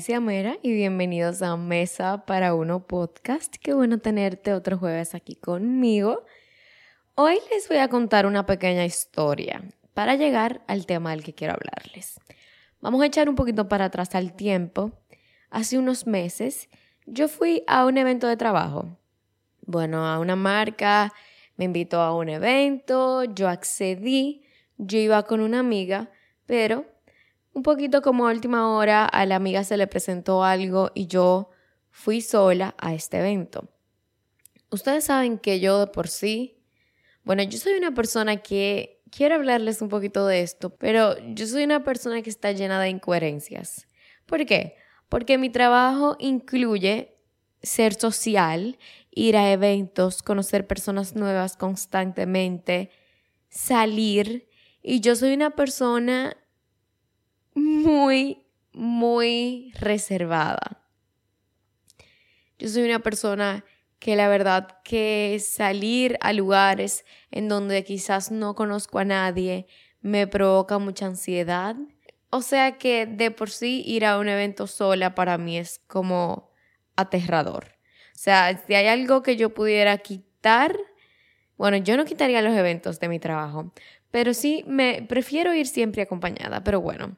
Alicia Mera y bienvenidos a Mesa para Uno Podcast. Qué bueno tenerte otro jueves aquí conmigo. Hoy les voy a contar una pequeña historia para llegar al tema del que quiero hablarles. Vamos a echar un poquito para atrás al tiempo. Hace unos meses yo fui a un evento de trabajo. Bueno, a una marca me invitó a un evento, yo accedí, yo iba con una amiga, pero un poquito como a última hora a la amiga se le presentó algo y yo fui sola a este evento. Ustedes saben que yo de por sí, bueno, yo soy una persona que quiero hablarles un poquito de esto, pero yo soy una persona que está llena de incoherencias. ¿Por qué? Porque mi trabajo incluye ser social, ir a eventos, conocer personas nuevas constantemente, salir, y yo soy una persona muy, muy reservada. Yo soy una persona que la verdad que salir a lugares en donde quizás no conozco a nadie me provoca mucha ansiedad. O sea que de por sí ir a un evento sola para mí es como aterrador. O sea, si hay algo que yo pudiera quitar, bueno, yo no quitaría los eventos de mi trabajo, pero sí me prefiero ir siempre acompañada, pero bueno,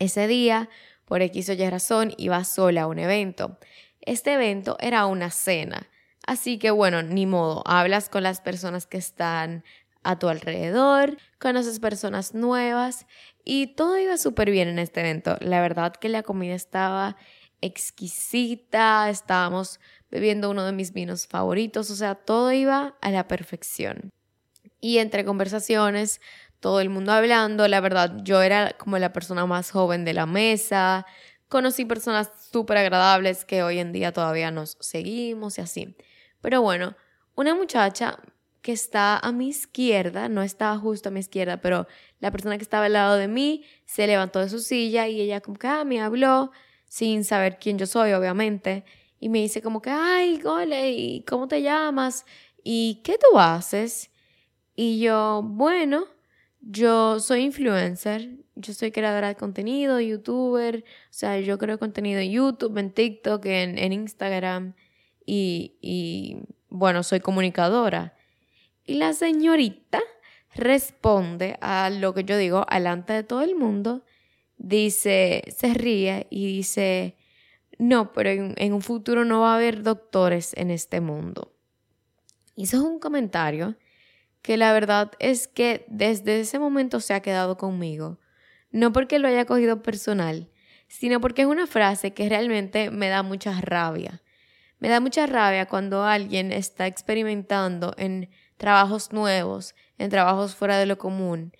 ese día, por X o Y razón, iba sola a un evento. Este evento era una cena. Así que bueno, ni modo, hablas con las personas que están a tu alrededor, conoces personas nuevas y todo iba súper bien en este evento. La verdad que la comida estaba exquisita, estábamos bebiendo uno de mis vinos favoritos, o sea, todo iba a la perfección. Y entre conversaciones todo el mundo hablando. La verdad, yo era como la persona más joven de la mesa. Conocí personas súper agradables que hoy en día todavía nos seguimos y así. Pero bueno, una muchacha que está a mi izquierda, no estaba justo a mi izquierda, pero la persona que estaba al lado de mí se levantó de su silla y ella como que ah, me habló sin saber quién yo soy, obviamente, y me dice como que, ay, gole, ¿y cómo te llamas? ¿Y qué tú haces? Y yo, bueno, yo soy influencer, yo soy creadora de contenido, youtuber, o sea, yo creo contenido en YouTube, en TikTok, en, en Instagram y, y, bueno, soy comunicadora. Y la señorita responde a lo que yo digo alante de todo el mundo, dice, se ríe y dice, no, pero en, en un futuro no va a haber doctores en este mundo. Y eso es un comentario que la verdad es que desde ese momento se ha quedado conmigo. No porque lo haya cogido personal, sino porque es una frase que realmente me da mucha rabia. Me da mucha rabia cuando alguien está experimentando en trabajos nuevos, en trabajos fuera de lo común,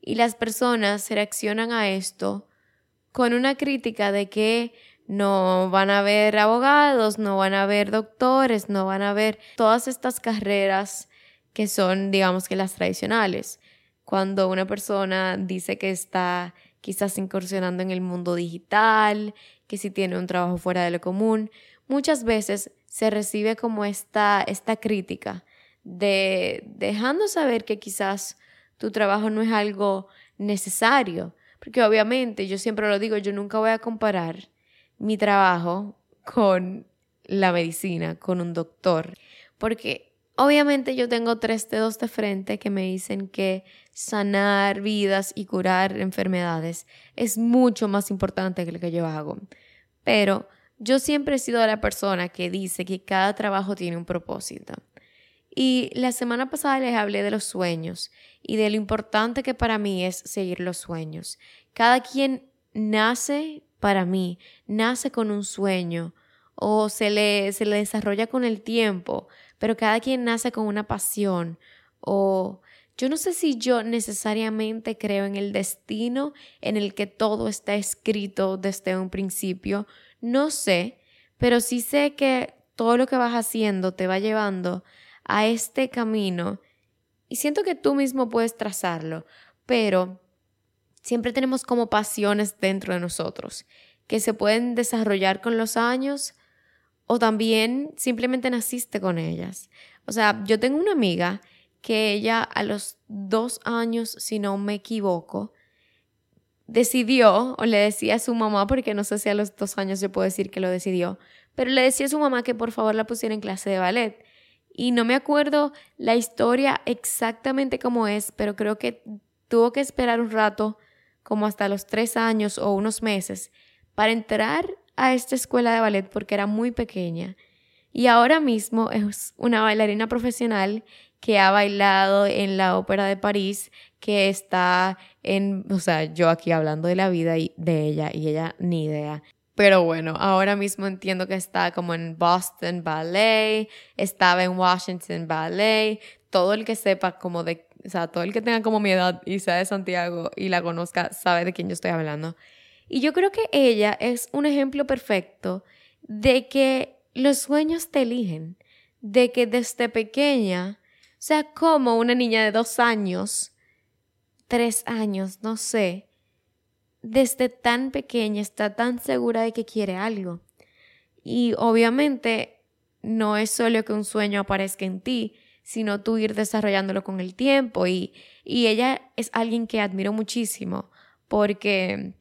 y las personas reaccionan a esto con una crítica de que no van a haber abogados, no van a haber doctores, no van a haber todas estas carreras que son, digamos que las tradicionales. Cuando una persona dice que está quizás incursionando en el mundo digital, que si tiene un trabajo fuera de lo común, muchas veces se recibe como esta, esta crítica de dejando saber que quizás tu trabajo no es algo necesario, porque obviamente yo siempre lo digo, yo nunca voy a comparar mi trabajo con la medicina, con un doctor, porque Obviamente yo tengo tres dedos de frente que me dicen que sanar vidas y curar enfermedades es mucho más importante que lo que yo hago. Pero yo siempre he sido la persona que dice que cada trabajo tiene un propósito. Y la semana pasada les hablé de los sueños y de lo importante que para mí es seguir los sueños. Cada quien nace para mí, nace con un sueño o se le, se le desarrolla con el tiempo pero cada quien nace con una pasión. O yo no sé si yo necesariamente creo en el destino en el que todo está escrito desde un principio, no sé, pero sí sé que todo lo que vas haciendo te va llevando a este camino y siento que tú mismo puedes trazarlo, pero siempre tenemos como pasiones dentro de nosotros que se pueden desarrollar con los años o también simplemente naciste con ellas. O sea, yo tengo una amiga que ella a los dos años, si no me equivoco, decidió, o le decía a su mamá, porque no sé si a los dos años yo puedo decir que lo decidió, pero le decía a su mamá que por favor la pusiera en clase de ballet. Y no me acuerdo la historia exactamente cómo es, pero creo que tuvo que esperar un rato, como hasta los tres años o unos meses, para entrar a esta escuela de ballet porque era muy pequeña. Y ahora mismo es una bailarina profesional que ha bailado en la Ópera de París, que está en, o sea, yo aquí hablando de la vida de ella y ella ni idea. Pero bueno, ahora mismo entiendo que está como en Boston Ballet, estaba en Washington Ballet, todo el que sepa como de, o sea, todo el que tenga como mi edad y sea de Santiago y la conozca sabe de quién yo estoy hablando. Y yo creo que ella es un ejemplo perfecto de que los sueños te eligen, de que desde pequeña, o sea, como una niña de dos años, tres años, no sé, desde tan pequeña está tan segura de que quiere algo. Y obviamente no es solo que un sueño aparezca en ti, sino tú ir desarrollándolo con el tiempo. Y, y ella es alguien que admiro muchísimo porque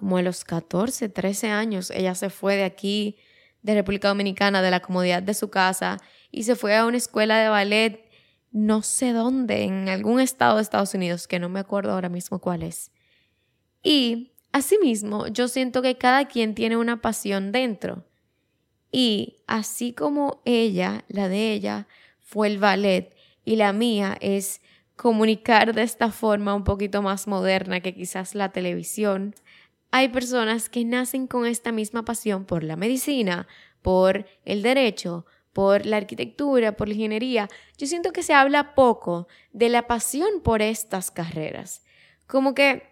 como a los 14, 13 años, ella se fue de aquí, de República Dominicana, de la comodidad de su casa, y se fue a una escuela de ballet, no sé dónde, en algún estado de Estados Unidos, que no me acuerdo ahora mismo cuál es. Y asimismo, yo siento que cada quien tiene una pasión dentro. Y así como ella, la de ella, fue el ballet y la mía es comunicar de esta forma un poquito más moderna que quizás la televisión, hay personas que nacen con esta misma pasión por la medicina, por el derecho, por la arquitectura, por la ingeniería. Yo siento que se habla poco de la pasión por estas carreras. Como que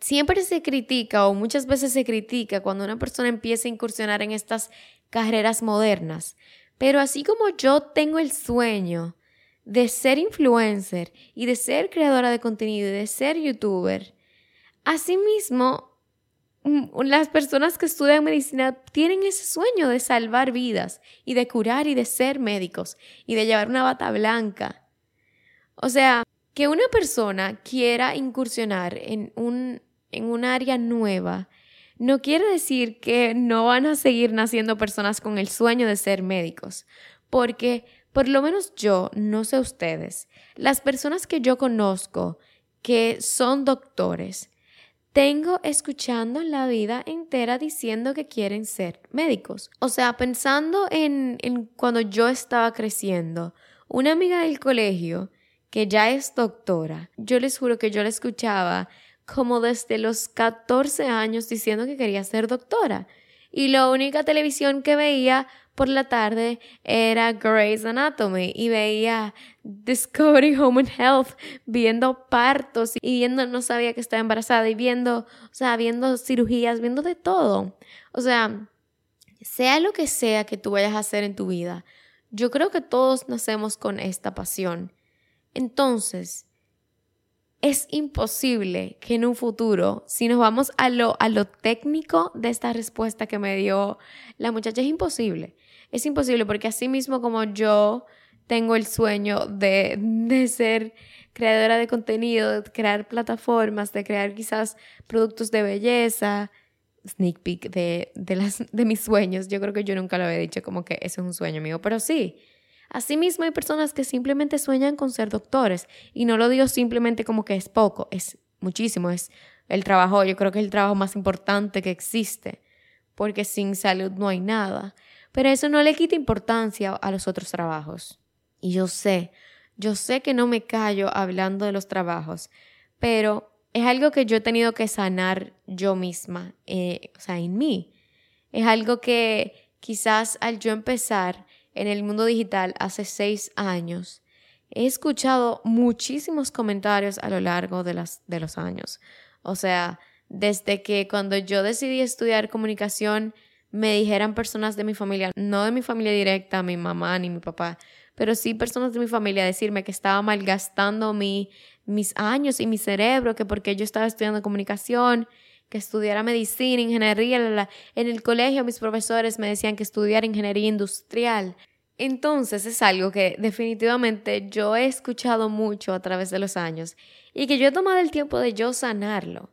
siempre se critica o muchas veces se critica cuando una persona empieza a incursionar en estas carreras modernas. Pero así como yo tengo el sueño de ser influencer y de ser creadora de contenido y de ser youtuber, asimismo las personas que estudian medicina tienen ese sueño de salvar vidas y de curar y de ser médicos y de llevar una bata blanca. O sea, que una persona quiera incursionar en un en área nueva, no quiere decir que no van a seguir naciendo personas con el sueño de ser médicos, porque por lo menos yo, no sé ustedes, las personas que yo conozco que son doctores, tengo escuchando la vida entera diciendo que quieren ser médicos. O sea, pensando en, en cuando yo estaba creciendo, una amiga del colegio que ya es doctora, yo les juro que yo la escuchaba como desde los 14 años diciendo que quería ser doctora. Y la única televisión que veía por la tarde era Grey's Anatomy y veía Discovery Home and Health, viendo partos y viendo, no sabía que estaba embarazada y viendo, o sea, viendo cirugías, viendo de todo. O sea, sea lo que sea que tú vayas a hacer en tu vida, yo creo que todos nacemos con esta pasión. Entonces, es imposible que en un futuro, si nos vamos a lo, a lo técnico de esta respuesta que me dio la muchacha, es imposible. Es imposible porque así mismo como yo tengo el sueño de, de ser creadora de contenido, de crear plataformas, de crear quizás productos de belleza, sneak peek de, de, las, de mis sueños. Yo creo que yo nunca lo había dicho como que eso es un sueño mío, pero sí, Asimismo, hay personas que simplemente sueñan con ser doctores y no lo digo simplemente como que es poco, es muchísimo, es el trabajo, yo creo que es el trabajo más importante que existe, porque sin salud no hay nada. Pero eso no le quita importancia a los otros trabajos. Y yo sé, yo sé que no me callo hablando de los trabajos, pero es algo que yo he tenido que sanar yo misma, eh, o sea, en mí. Es algo que quizás al yo empezar en el mundo digital hace seis años, he escuchado muchísimos comentarios a lo largo de, las, de los años. O sea, desde que cuando yo decidí estudiar comunicación, me dijeran personas de mi familia, no de mi familia directa, mi mamá ni mi papá, pero sí personas de mi familia decirme que estaba malgastando mi, mis años y mi cerebro, que porque yo estaba estudiando comunicación, que estudiara medicina, ingeniería. En el colegio mis profesores me decían que estudiara ingeniería industrial. Entonces es algo que definitivamente yo he escuchado mucho a través de los años y que yo he tomado el tiempo de yo sanarlo.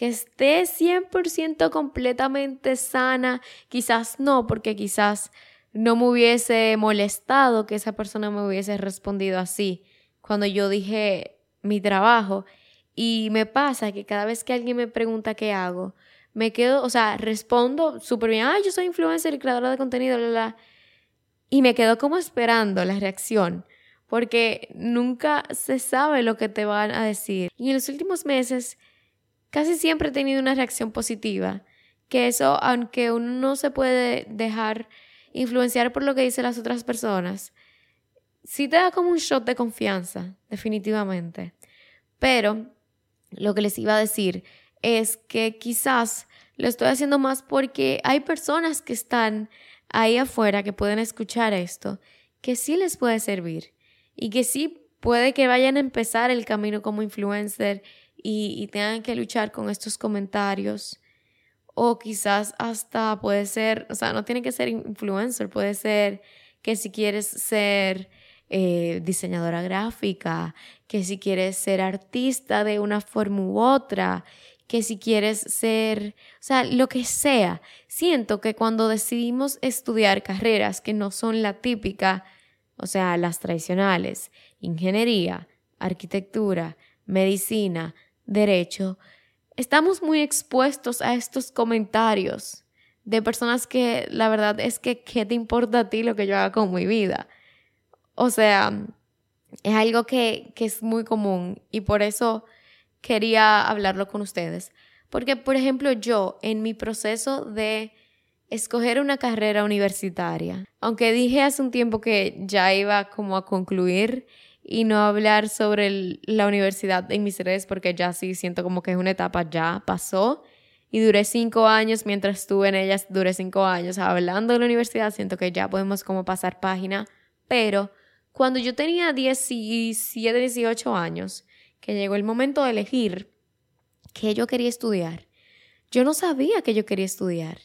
Que esté 100% completamente sana, quizás no, porque quizás no me hubiese molestado que esa persona me hubiese respondido así cuando yo dije mi trabajo. Y me pasa que cada vez que alguien me pregunta qué hago, me quedo, o sea, respondo súper bien, ah, yo soy influencer y creadora de contenido, la, y me quedo como esperando la reacción, porque nunca se sabe lo que te van a decir. Y en los últimos meses, casi siempre he tenido una reacción positiva, que eso, aunque uno no se puede dejar influenciar por lo que dicen las otras personas, sí te da como un shot de confianza, definitivamente. Pero lo que les iba a decir es que quizás lo estoy haciendo más porque hay personas que están ahí afuera que pueden escuchar esto, que sí les puede servir y que sí puede que vayan a empezar el camino como influencer y, tengan que luchar con estos comentarios. O quizás hasta puede ser, o sea, no tiene que ser influencer, puede ser que si quieres ser eh, diseñadora gráfica, que si quieres ser artista de una forma u otra, que si quieres ser, o sea, lo que sea. Siento que cuando decidimos estudiar carreras que no son la típica, o sea, las tradicionales, ingeniería, arquitectura, medicina, derecho, estamos muy expuestos a estos comentarios de personas que la verdad es que, ¿qué te importa a ti lo que yo haga con mi vida? O sea, es algo que, es muy común y por eso quería hablarlo con ustedes. Porque, por ejemplo, yo en mi proceso de escoger una carrera universitaria, aunque dije hace un tiempo que ya iba como a concluir y no hablar sobre la universidad en mis redes porque ya sí siento como que es una etapa ya pasó. Y duré cinco años mientras estuve en ellas, duré cinco años hablando de la universidad, siento que ya podemos como pasar página, pero cuando yo tenía 17, 18 años, que llegó el momento de elegir qué yo quería estudiar, yo no sabía que yo quería estudiar.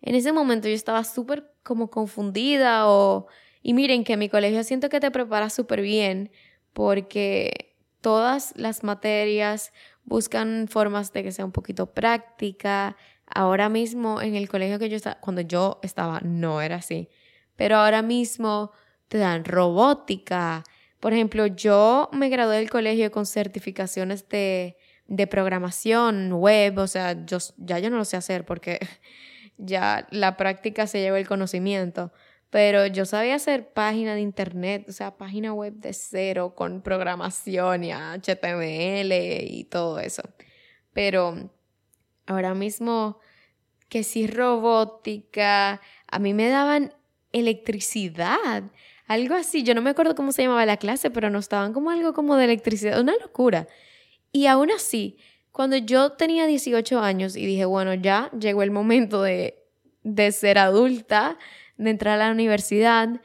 En ese momento yo estaba súper como confundida o... Y miren que en mi colegio siento que te prepara súper bien porque todas las materias buscan formas de que sea un poquito práctica. Ahora mismo en el colegio que yo estaba, cuando yo estaba, no era así. Pero ahora mismo te dan robótica. Por ejemplo, yo me gradué del colegio con certificaciones de, de programación web, o sea, yo, ya yo no lo sé hacer porque ya la práctica se lleva el conocimiento, pero yo sabía hacer página de internet, o sea, página web de cero con programación y HTML y todo eso. Pero ahora mismo que si robótica, a mí me daban electricidad algo así, yo no me acuerdo cómo se llamaba la clase, pero nos estaban como algo como de electricidad, una locura. Y aún así, cuando yo tenía 18 años y dije, bueno, ya llegó el momento de, de ser adulta, de entrar a la universidad,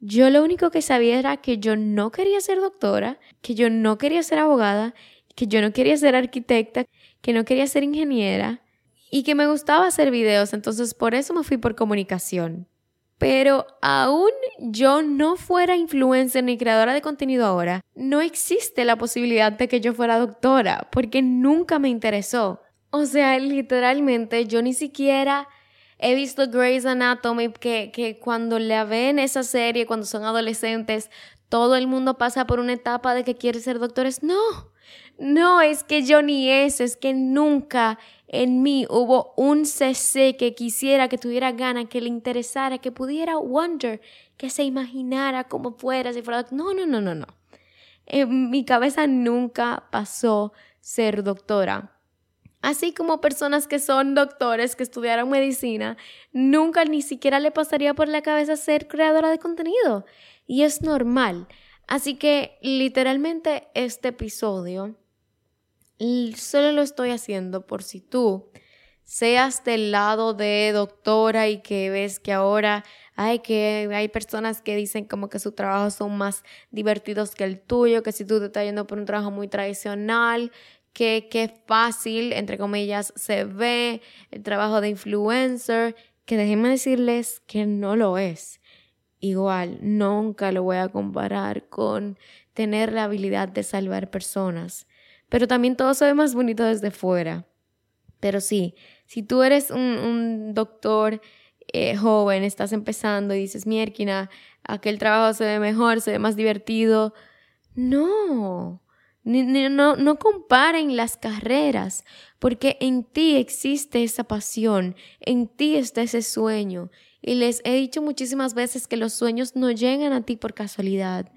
yo lo único que sabía era que yo no quería ser doctora, que yo no quería ser abogada, que yo no quería ser arquitecta, que no quería ser ingeniera y que me gustaba hacer videos, entonces por eso me fui por comunicación. Pero aún yo no fuera influencer ni creadora de contenido ahora, no existe la posibilidad de que yo fuera doctora, porque nunca me interesó. O sea, literalmente yo ni siquiera he visto Grey's Anatomy, que, que cuando la ven esa serie, cuando son adolescentes, todo el mundo pasa por una etapa de que quiere ser doctores. No, no, es que yo ni eso, es que nunca en mí hubo un CC que quisiera, que tuviera ganas, que le interesara, que pudiera wonder, que se imaginara cómo fuera, si fuera... No, no, no, no, no. En mi cabeza nunca pasó ser doctora. Así como personas que son doctores, que estudiaron medicina, nunca ni siquiera le pasaría por la cabeza ser creadora de contenido. Y es normal. Así que literalmente este episodio solo lo estoy haciendo por si tú seas del lado de doctora y que ves que ahora hay que hay personas que dicen como que sus trabajos son más divertidos que el tuyo, que si tú te estás yendo por un trabajo muy tradicional, que qué fácil, entre comillas, se ve el trabajo de influencer, que déjenme decirles que no lo es. Igual, nunca lo voy a comparar con tener la habilidad de salvar personas pero también todo se ve más bonito desde fuera. Pero sí, si tú eres un, doctor eh, joven, estás empezando y dices, mierquina, aquel trabajo se ve mejor, se ve más divertido. No, no, no comparen las carreras, porque en ti existe esa pasión, en ti está ese sueño. Y les he dicho muchísimas veces que los sueños no llegan a ti por casualidad.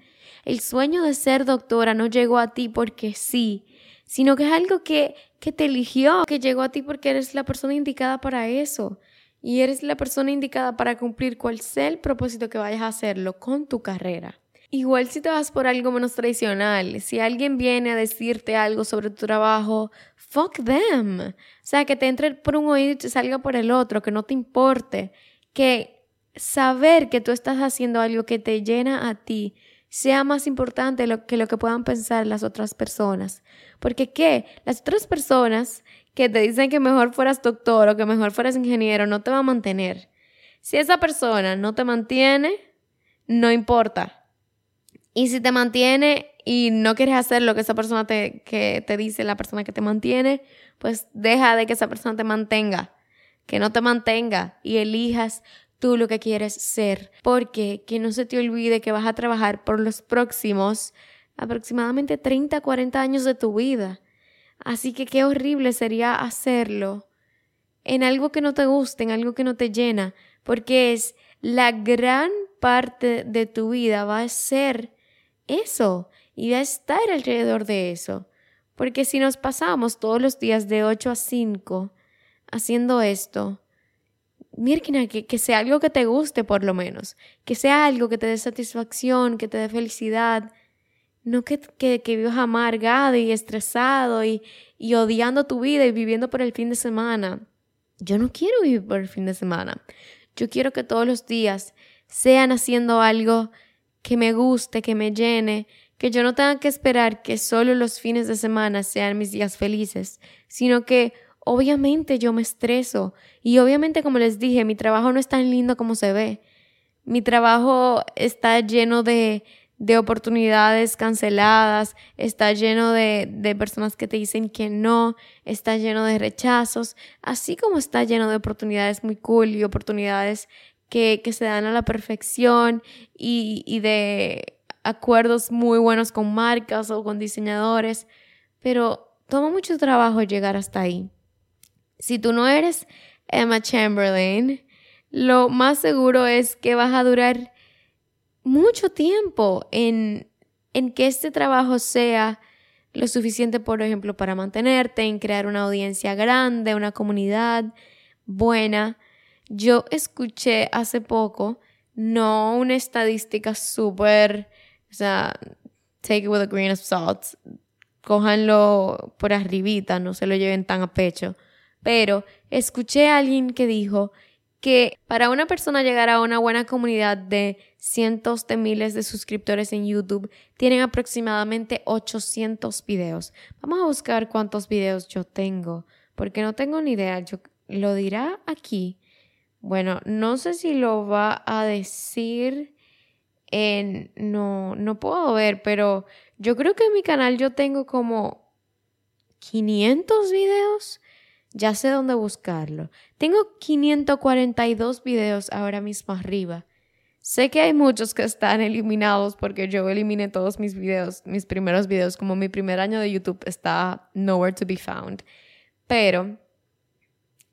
El sueño de ser doctora no llegó a ti porque sí, sino que es algo que, que te eligió, que llegó a ti porque eres la persona indicada para eso. Y eres la persona indicada para cumplir cual sea el propósito que vayas a hacerlo con tu carrera. Igual si te vas por algo menos tradicional, si alguien viene a decirte algo sobre tu trabajo, fuck them. O sea, que te entre por un oído y te salga por el otro, que no te importe. Que saber que tú estás haciendo algo que te llena a ti sea más importante que lo que puedan pensar las otras personas. Porque ¿qué? Las otras personas que te dicen que mejor fueras doctor o que mejor fueras ingeniero no te va a mantener. Si esa persona no te mantiene, no importa y si te mantiene y no quieres hacer lo que esa persona te, que te dice, la persona que te mantiene, pues deja de que esa persona te mantenga, que no te mantenga y elijas tú lo que quieres ser. Porque que no se te olvide que vas a trabajar por los próximos aproximadamente 30, 40 años de tu vida. Así que qué horrible sería hacerlo en algo que no te guste, en algo que no te llena, porque es la gran parte de tu vida va a ser eso y a estar alrededor de eso. Porque si nos pasamos todos los días de 8 a 5 haciendo esto, Mirkina, que, que sea algo que te guste por lo menos, que sea algo que te dé satisfacción, que te dé felicidad, no que, que, que vivas amargado y estresado y, y odiando tu vida y viviendo por el fin de semana. Yo no quiero vivir por el fin de semana. Yo quiero que todos los días sean haciendo algo que me guste, que me llene, que yo no tenga que esperar que solo los fines de semana sean mis días felices, sino que obviamente yo me estreso y obviamente como les dije, mi trabajo no es tan lindo como se ve. Mi trabajo está lleno de, de oportunidades canceladas, está lleno de, de, personas que te dicen que no, está lleno de rechazos, así como está lleno de oportunidades muy cool y oportunidades que, se dan a la perfección y, y de acuerdos muy buenos con marcas o con diseñadores, pero toma mucho trabajo llegar hasta ahí. Si tú no eres Emma Chamberlain, lo más seguro es que vas a durar mucho tiempo en, en que este trabajo sea lo suficiente, por ejemplo, para mantenerte, en crear una audiencia grande, una comunidad buena, yo escuché hace poco, no una estadística súper, o sea, take it with a grain of salt, cójanlo por arribita, no se lo lleven tan a pecho, pero escuché a alguien que dijo que para una persona llegar a una buena comunidad de cientos de miles de suscriptores en YouTube, tienen aproximadamente 800 videos. Vamos a buscar cuántos videos yo tengo, porque no tengo ni idea, yo lo dirá aquí bueno, no sé si lo va a decir en... No, no puedo ver, pero yo creo que en mi canal yo tengo como 500 videos. Ya sé dónde buscarlo. Tengo 542 videos ahora mismo arriba. Sé que hay muchos que están eliminados porque yo eliminé todos mis videos, mis primeros videos, como mi primer año de YouTube está nowhere to be found. Pero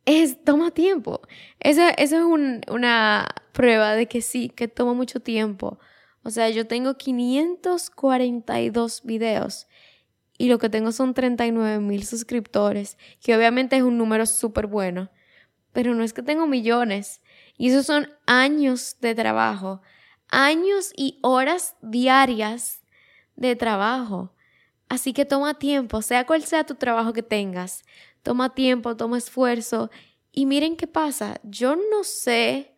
es, toma tiempo. Eso, eso es una prueba de que sí, que toma mucho tiempo. O sea, yo tengo 542 videos y lo que tengo son 39 mil suscriptores, que obviamente es un número súper bueno, pero no es que tengo millones. Y esos son años de trabajo, años y horas diarias de trabajo. Así que toma tiempo, sea cual sea tu trabajo que tengas, toma tiempo, toma esfuerzo. Y miren qué pasa, yo no sé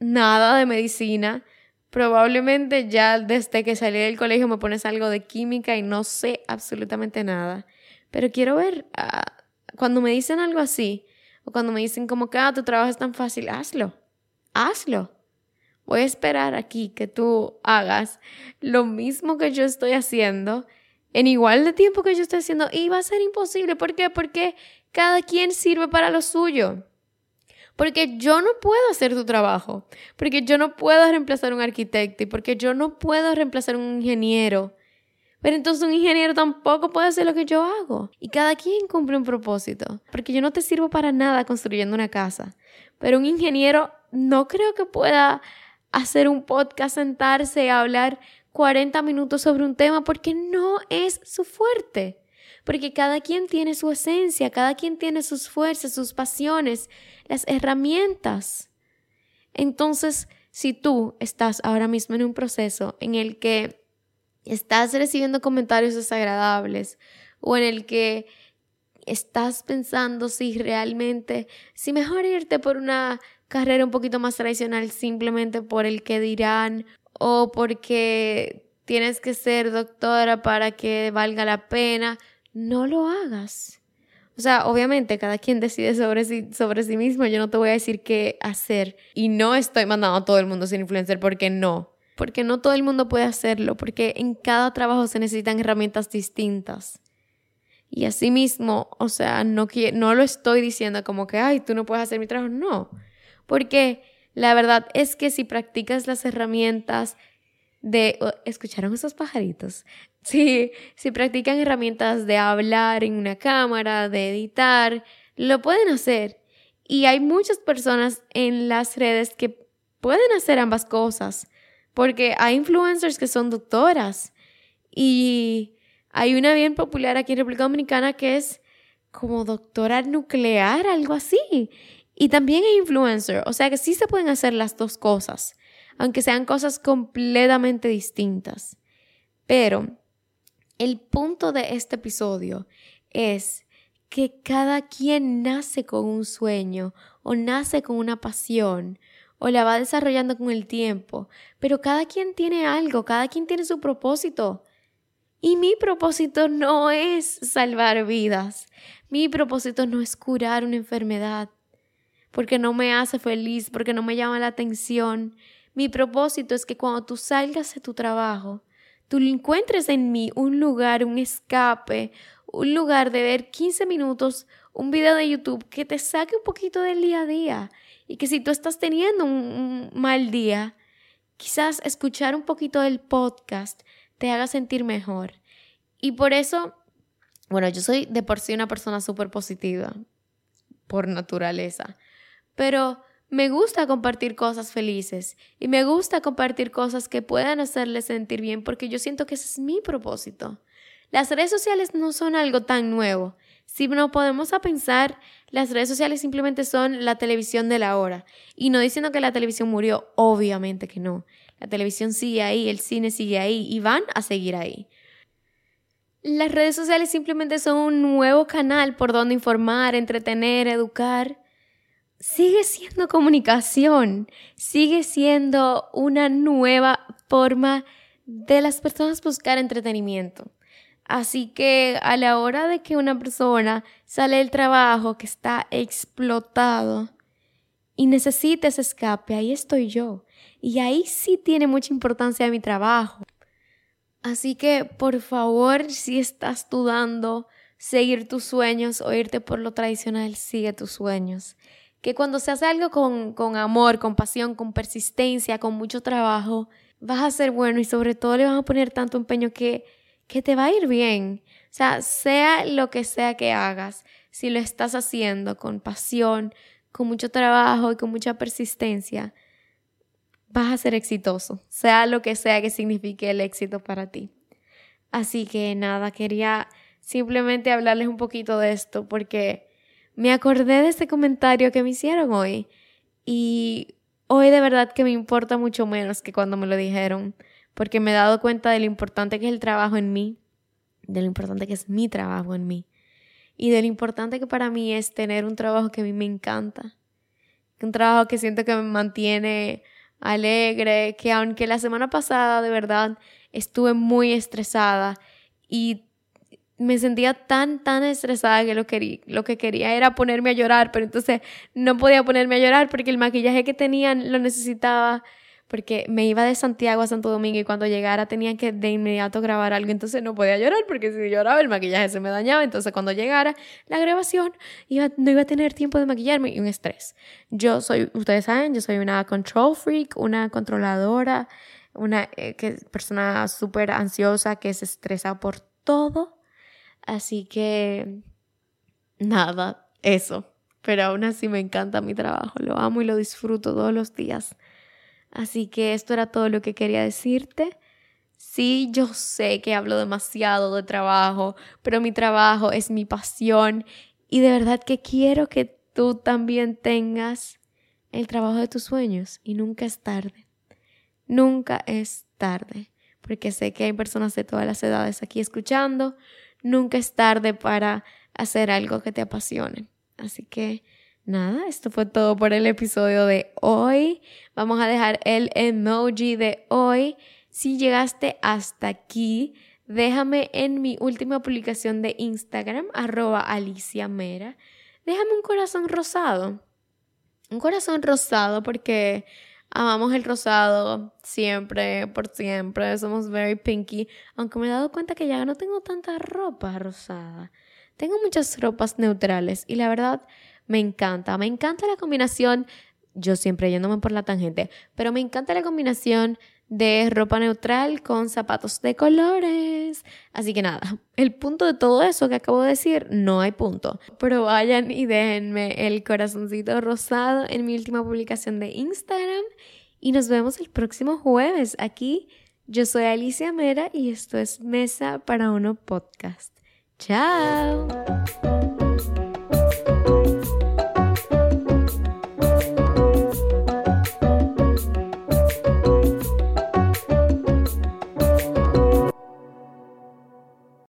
nada de medicina. Probablemente ya desde que salí del colegio me pones algo de química y no sé absolutamente nada. Pero quiero ver, ah, cuando me dicen algo así, o cuando me dicen como que ah, tu trabajo es tan fácil, hazlo, hazlo. Voy a esperar aquí que tú hagas lo mismo que yo estoy haciendo en igual de tiempo que yo estoy haciendo y va a ser imposible. ¿Por qué? Porque cada quien sirve para lo suyo. Porque yo no puedo hacer tu trabajo, porque yo no puedo reemplazar un arquitecto y porque yo no puedo reemplazar un ingeniero. Pero entonces un ingeniero tampoco puede hacer lo que yo hago. Y cada quien cumple un propósito. Porque yo no te sirvo para nada construyendo una casa. Pero un ingeniero no creo que pueda hacer un podcast, sentarse y hablar 40 minutos sobre un tema porque no es su fuerte. Porque cada quien tiene su esencia, cada quien tiene sus fuerzas, sus pasiones, las herramientas. Entonces, si tú estás ahora mismo en un proceso en el que estás recibiendo comentarios desagradables o en el que estás pensando si realmente, si mejor irte por una carrera un poquito más tradicional simplemente por el que dirán o porque tienes que ser doctora para que valga la pena, no lo hagas. O sea, obviamente cada quien decide sobre sí, sobre sí mismo, yo no te voy a decir qué hacer y no estoy mandando a todo el mundo a ser influencer porque no, porque no todo el mundo puede hacerlo, porque en cada trabajo se necesitan herramientas distintas. Y asimismo, o sea, no, no lo estoy diciendo como que, ay, tú no puedes hacer mi trabajo, no. Porque la verdad es que si practicas las herramientas de... ¿Escucharon esos pajaritos? Sí, si practican herramientas de hablar en una cámara, de editar, lo pueden hacer. Y hay muchas personas en las redes que pueden hacer ambas cosas, porque hay influencers que son doctoras y hay una bien popular aquí en República Dominicana que es como doctora nuclear, algo así. Y también es influencer, o sea que sí se pueden hacer las dos cosas, aunque sean cosas completamente distintas. Pero el punto de este episodio es que cada quien nace con un sueño o nace con una pasión o la va desarrollando con el tiempo, pero cada quien tiene algo, cada quien tiene su propósito. Y mi propósito no es salvar vidas, mi propósito no es curar una enfermedad, porque no me hace feliz, porque no me llama la atención. Mi propósito es que cuando tú salgas de tu trabajo, tú encuentres en mí un lugar, un escape, un lugar de ver 15 minutos, un video de YouTube que te saque un poquito del día a día y que si tú estás teniendo un, mal día, quizás escuchar un poquito del podcast te haga sentir mejor. Y por eso, bueno, yo soy de por sí una persona súper positiva, por naturaleza pero me gusta compartir cosas felices y me gusta compartir cosas que puedan hacerle sentir bien porque yo siento que ese es mi propósito. Las redes sociales no son algo tan nuevo. Si no podemos a pensar, las redes sociales simplemente son la televisión de la hora. Y no diciendo que la televisión murió, obviamente que no. La televisión sigue ahí, el cine sigue ahí y van a seguir ahí. Las redes sociales simplemente son un nuevo canal por donde informar, entretener, educar sigue siendo comunicación, sigue siendo una nueva forma de las personas buscar entretenimiento. Así que a la hora de que una persona sale del trabajo que está explotado y necesita ese escape, ahí estoy yo. Y ahí sí tiene mucha importancia mi trabajo. Así que, por favor, si estás dudando seguir tus sueños o irte por lo tradicional, sigue tus sueños que cuando se hace algo con, con amor, con pasión, con persistencia, con mucho trabajo, vas a ser bueno y sobre todo le vas a poner tanto empeño que, que te va a ir bien. O sea, sea lo que sea que hagas, si lo estás haciendo con pasión, con mucho trabajo y con mucha persistencia, vas a ser exitoso, sea lo que sea que signifique el éxito para ti. Así que nada, quería simplemente hablarles un poquito de esto porque me acordé de este comentario que me hicieron hoy y hoy de verdad que me importa mucho menos que cuando me lo dijeron, porque me he dado cuenta de lo importante que es el trabajo en mí, de lo importante que es mi trabajo en mí y de lo importante que para mí es tener un trabajo que a mí me encanta, un trabajo que siento que me mantiene alegre, que aunque la semana pasada de verdad estuve muy estresada y me sentía tan, tan estresada que lo, quería, lo que quería era ponerme a llorar, pero entonces no podía ponerme a llorar porque el maquillaje que tenía lo necesitaba porque me iba de Santiago a Santo Domingo y cuando llegara tenía que de inmediato grabar algo, entonces no podía llorar porque si lloraba el maquillaje se me dañaba, entonces cuando llegara la grabación iba, no iba a tener tiempo de maquillarme y un estrés. Yo soy, ustedes saben, yo soy una control freak, una controladora, una eh, persona súper ansiosa que se estresa por todo, así que nada, eso. Pero aún así me encanta mi trabajo, lo amo y lo disfruto todos los días. Así que esto era todo lo que quería decirte. Sí, yo sé que hablo demasiado de trabajo, pero mi trabajo es mi pasión y de verdad que quiero que tú también tengas el trabajo de tus sueños y nunca es tarde. Nunca es tarde, porque sé que hay personas de todas las edades aquí escuchando. Nunca es tarde para hacer algo que te apasione. Así que Nada, esto fue todo por el episodio de hoy. Vamos a dejar el emoji de hoy. Si llegaste hasta aquí, déjame en mi última publicación de Instagram, arroba Alicia Mera, déjame un corazón rosado. Un corazón rosado porque amamos el rosado siempre, por siempre. Somos very pinky. Aunque me he dado cuenta que ya no tengo tanta ropa rosada. Tengo muchas ropas neutrales y la verdad me encanta, me encanta la combinación, yo siempre yéndome por la tangente, pero me encanta la combinación de ropa neutral con zapatos de colores. Así que nada, el punto de todo eso que acabo de decir, no hay punto. Pero vayan y déjenme el corazoncito rosado en mi última publicación de Instagram y nos vemos el próximo jueves aquí. Yo soy Alicia Mera y esto es Mesa para Uno Podcast. Chao.